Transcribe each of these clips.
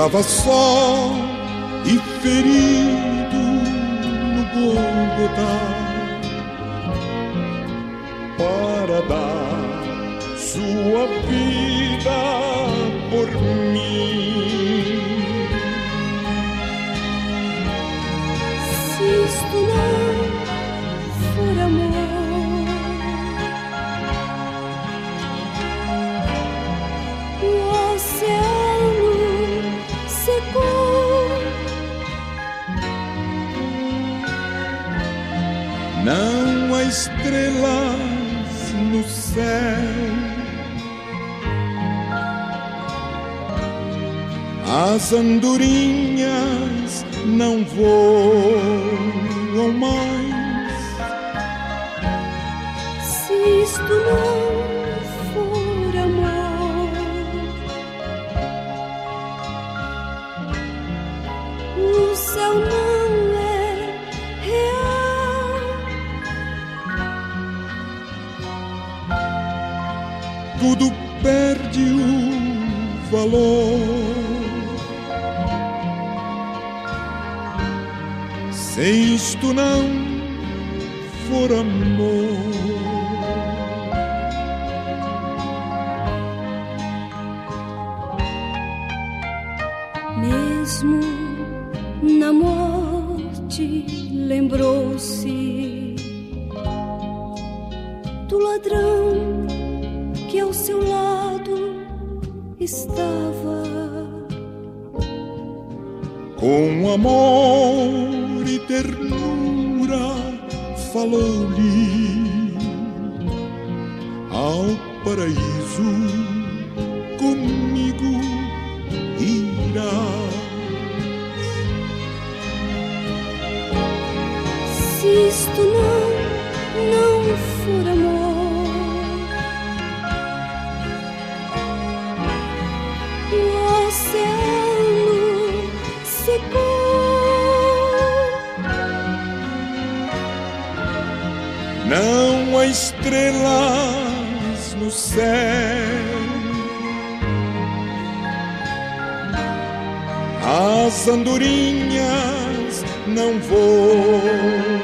Estava só e ferido no Golgotá para dar sua vida por mim. Estrelas no céu. As andorinhas não voam mais. Se isto não o valor. Se isto não for amor. Mesmo na morte, lembrou-se do ladrão que ao seu lado estava. Com amor e ternura falou-lhe ao paraíso comigo irás. Se isto não, estrelas no céu. As andorinhas não voam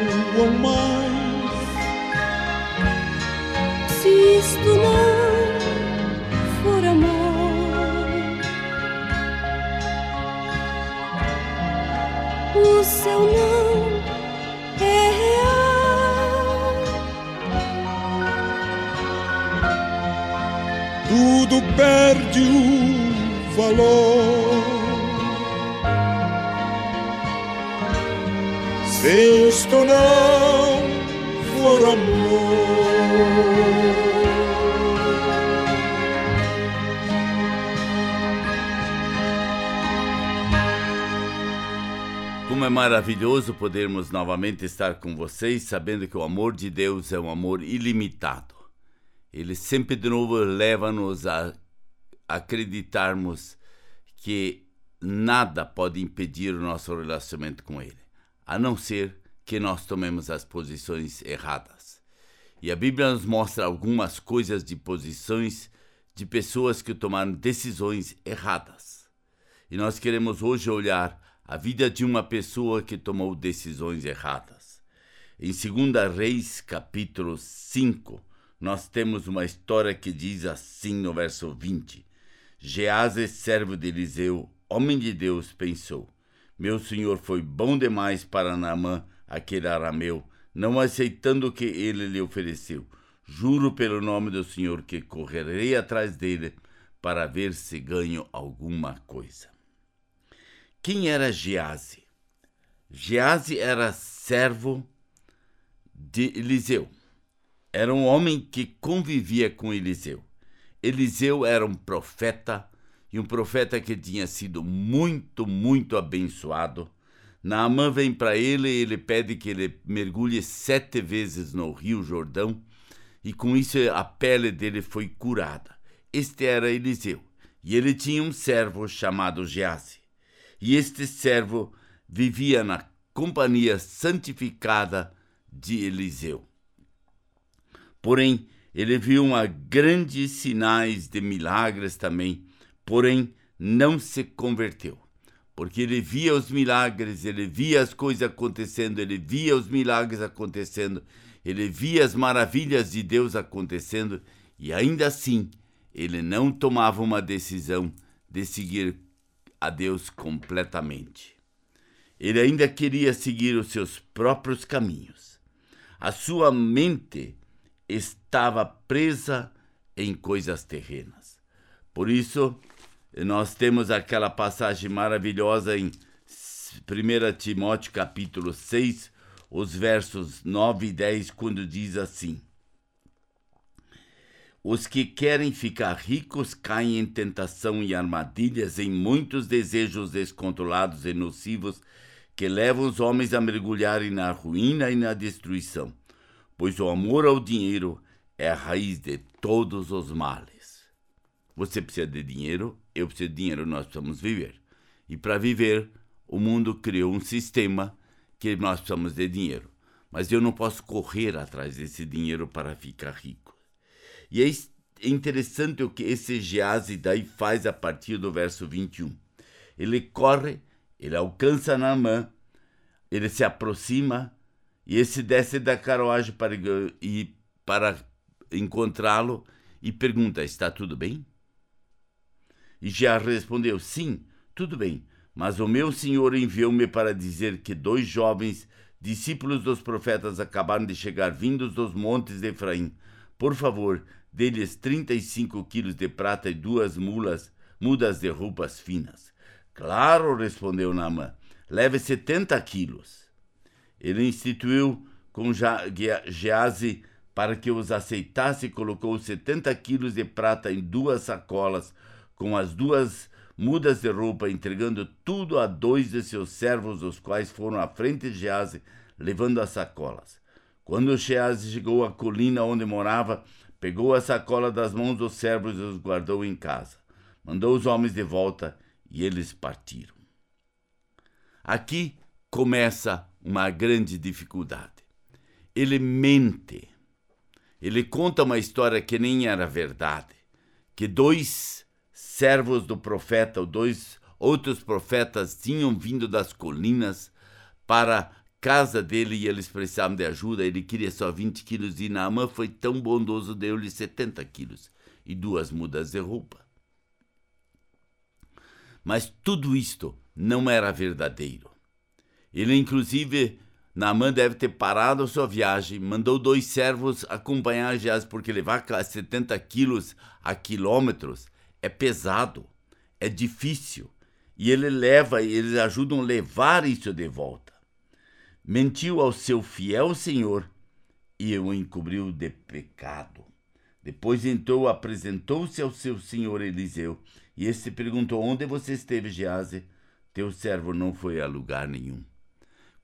Tudo perde o valor. Se isto não for amor. Como é maravilhoso podermos novamente estar com vocês, sabendo que o amor de Deus é um amor ilimitado. Ele sempre de novo leva-nos a acreditarmos que nada pode impedir o nosso relacionamento com Ele, a não ser que nós tomemos as posições erradas. E a Bíblia nos mostra algumas coisas de posições de pessoas que tomaram decisões erradas. E nós queremos hoje olhar a vida de uma pessoa que tomou decisões erradas. Em 2 Reis, capítulo 5, nós temos uma história que diz assim no verso 20: Gease, servo de Eliseu, homem de Deus, pensou: Meu senhor foi bom demais para Naamã, aquele arameu, não aceitando o que ele lhe ofereceu. Juro pelo nome do Senhor que correrei atrás dele para ver se ganho alguma coisa. Quem era Gease? Gease era servo de Eliseu. Era um homem que convivia com Eliseu. Eliseu era um profeta e um profeta que tinha sido muito, muito abençoado. Naamã vem para ele e ele pede que ele mergulhe sete vezes no rio Jordão e com isso a pele dele foi curada. Este era Eliseu e ele tinha um servo chamado Gease. E este servo vivia na companhia santificada de Eliseu. Porém, ele viu uma grandes sinais de milagres também porém não se converteu. Porque ele via os milagres, ele via as coisas acontecendo, ele via os milagres acontecendo, ele via as maravilhas de Deus acontecendo, e ainda assim ele não tomava uma decisão de seguir a Deus completamente. Ele ainda queria seguir os seus próprios caminhos. A sua mente estava presa em coisas terrenas. Por isso, nós temos aquela passagem maravilhosa em 1 Timóteo capítulo 6, os versos 9 e 10, quando diz assim: Os que querem ficar ricos caem em tentação e armadilhas, em muitos desejos descontrolados e nocivos que levam os homens a mergulharem na ruína e na destruição, pois o amor ao dinheiro é a raiz de todos os males. Você precisa de dinheiro, eu preciso de dinheiro, nós precisamos viver. E para viver, o mundo criou um sistema que nós precisamos de dinheiro. Mas eu não posso correr atrás desse dinheiro para ficar rico. E é interessante o que esse Gease daí faz a partir do verso 21. Ele corre, ele alcança Naamã, ele se aproxima e esse desce da carruagem para, para encontrá-lo e pergunta: Está tudo bem? E já respondeu: Sim, tudo bem, mas o meu senhor enviou-me para dizer que dois jovens discípulos dos profetas acabaram de chegar vindos dos montes de Efraim. Por favor, dê-lhes 35 quilos de prata e duas mulas, mudas de roupas finas. Claro, respondeu Naamã, leve 70 quilos. Ele instituiu com Gease para que os aceitasse e colocou 70 quilos de prata em duas sacolas, com as duas mudas de roupa, entregando tudo a dois de seus servos, os quais foram à frente de Gease, levando as sacolas. Quando Gease chegou à colina onde morava, pegou a sacola das mãos dos servos e os guardou em casa. Mandou os homens de volta e eles partiram. Aqui começa uma grande dificuldade. Ele mente. Ele conta uma história que nem era verdade, que dois servos do profeta, ou dois outros profetas tinham vindo das colinas para casa dele e eles precisavam de ajuda. Ele queria só 20 quilos e Naamã foi tão bondoso, deu-lhe 70 quilos e duas mudas de roupa. Mas tudo isto não era verdadeiro. Ele, inclusive, Naamã deve ter parado a sua viagem, mandou dois servos acompanhar Geás, porque levar 70 quilos a quilômetros é pesado, é difícil. E ele leva, eles ajudam a levar isso de volta. Mentiu ao seu fiel senhor e o encobriu de pecado. Depois então apresentou-se ao seu senhor Eliseu, e este perguntou: Onde você esteve, Gease? Teu servo não foi a lugar nenhum.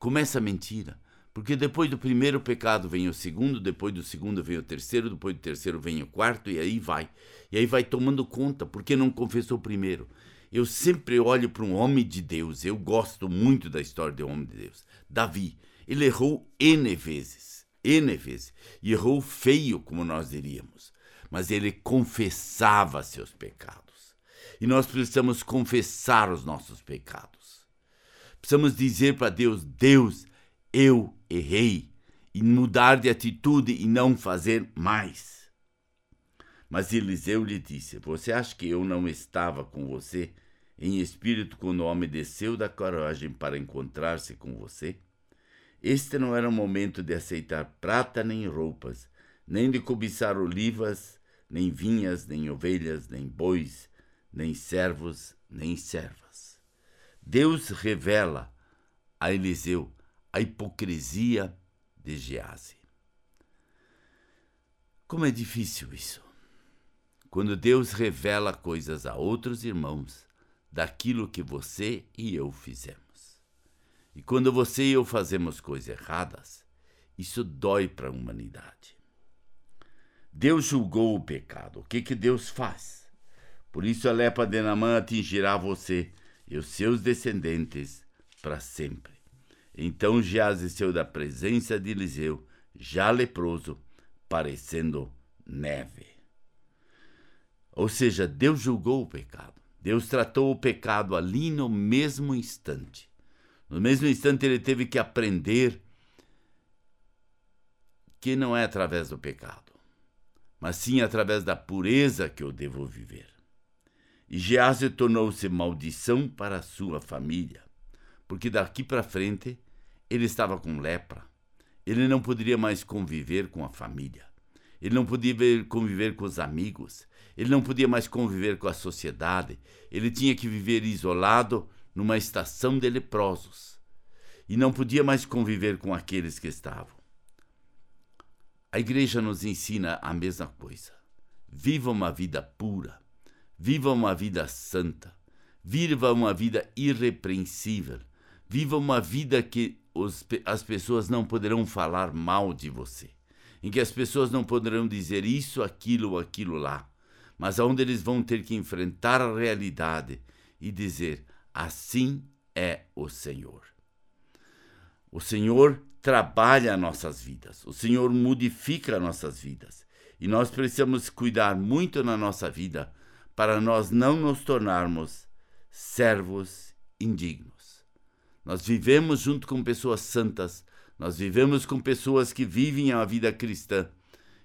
Começa a mentira. Porque depois do primeiro pecado vem o segundo, depois do segundo vem o terceiro, depois do terceiro vem o quarto, e aí vai. E aí vai tomando conta, porque não confessou primeiro. Eu sempre olho para um homem de Deus, eu gosto muito da história um homem de Deus. Davi, ele errou N vezes, N vezes, e errou feio, como nós diríamos, mas ele confessava seus pecados. E nós precisamos confessar os nossos pecados. Precisamos dizer para Deus: Deus, eu errei e mudar de atitude e não fazer mais. Mas Eliseu lhe disse: Você acha que eu não estava com você em espírito quando o homem desceu da coragem para encontrar-se com você? Este não era o momento de aceitar prata nem roupas, nem de cobiçar olivas, nem vinhas, nem ovelhas, nem bois, nem servos, nem servas. Deus revela a Eliseu a hipocrisia de Gease. Como é difícil isso. Quando Deus revela coisas a outros irmãos daquilo que você e eu fizemos. E quando você e eu fazemos coisas erradas, isso dói para a humanidade. Deus julgou o pecado. O que, que Deus faz? Por isso a lepra de Namã atingirá você e os seus descendentes para sempre. Então Geazi saiu da presença de Eliseu, já leproso, parecendo neve. Ou seja, Deus julgou o pecado. Deus tratou o pecado ali no mesmo instante. No mesmo instante, ele teve que aprender que não é através do pecado, mas sim através da pureza que eu devo viver. E Gease tornou-se maldição para a sua família, porque daqui para frente ele estava com lepra. Ele não poderia mais conviver com a família. Ele não podia conviver com os amigos. Ele não podia mais conviver com a sociedade. Ele tinha que viver isolado numa estação de leprosos. E não podia mais conviver com aqueles que estavam. A igreja nos ensina a mesma coisa. Viva uma vida pura, viva uma vida santa, viva uma vida irrepreensível, viva uma vida que os, as pessoas não poderão falar mal de você, em que as pessoas não poderão dizer isso, aquilo aquilo lá, mas onde eles vão ter que enfrentar a realidade e dizer: assim é o Senhor. O Senhor trabalha nossas vidas, o Senhor modifica nossas vidas. E nós precisamos cuidar muito na nossa vida para nós não nos tornarmos servos indignos. Nós vivemos junto com pessoas santas, nós vivemos com pessoas que vivem a vida cristã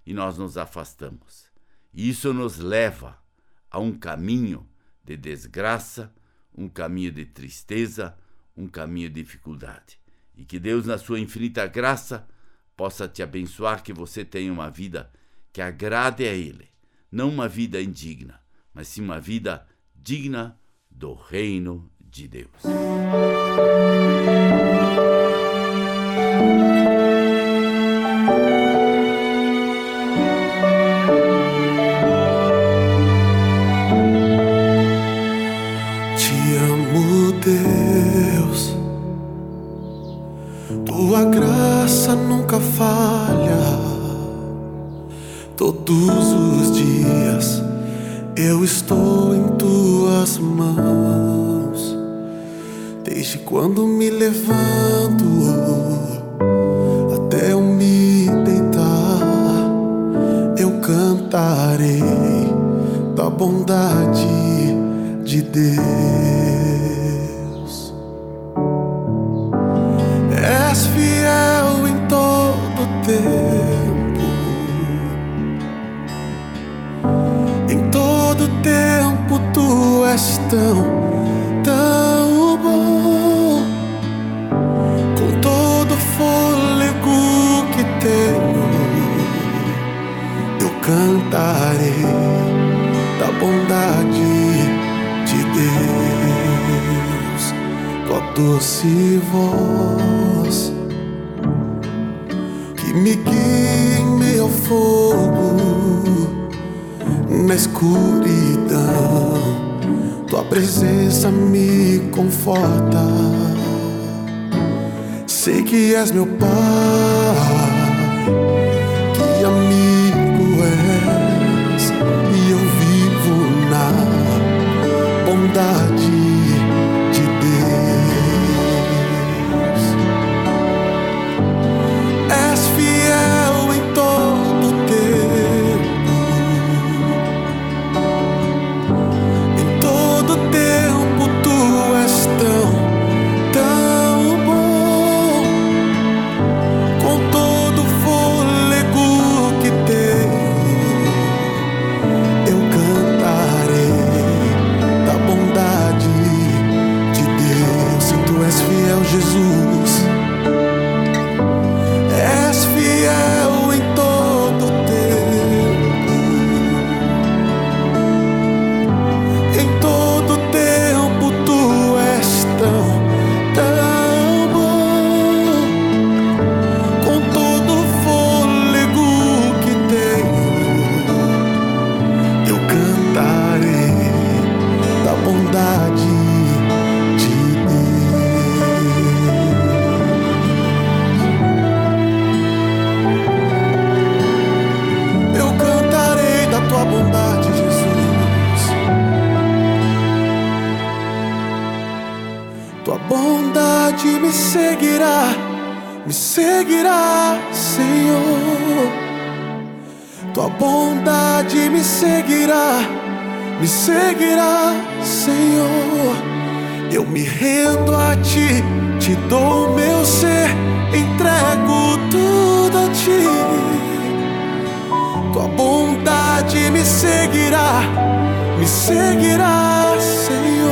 e nós nos afastamos. E isso nos leva a um caminho de desgraça, um caminho de tristeza, um caminho de dificuldade. E que Deus, na sua infinita graça, possa te abençoar, que você tenha uma vida que agrade a Ele. Não uma vida indigna, mas sim uma vida digna do reino de Deus. Estou me guia em meio ao fogo na escuridão tua presença me conforta. Sei que és meu Pai, Tua bondade me seguirá, me seguirá, Senhor. Tua bondade me seguirá, me seguirá, Senhor. Eu me rendo a ti, te dou meu ser, entrego tudo a ti. Tua bondade me seguirá, me seguirá, Senhor.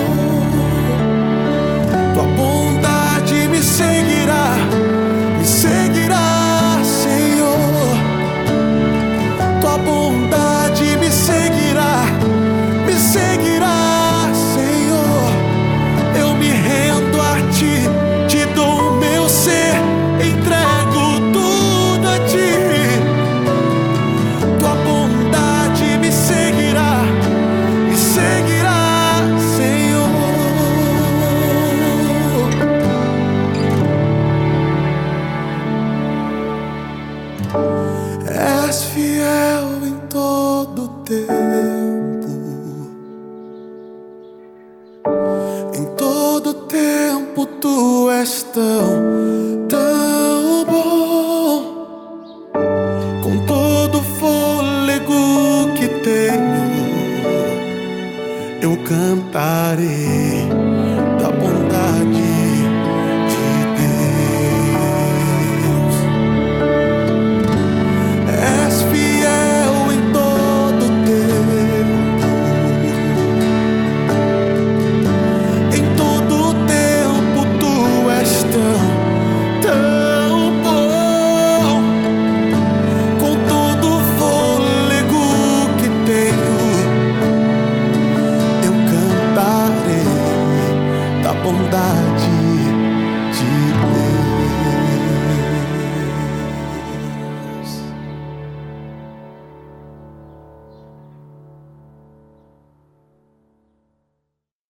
És fiel em todo tempo, em todo tempo tu és tão, tão bom. Com todo fôlego que tenho, eu cantarei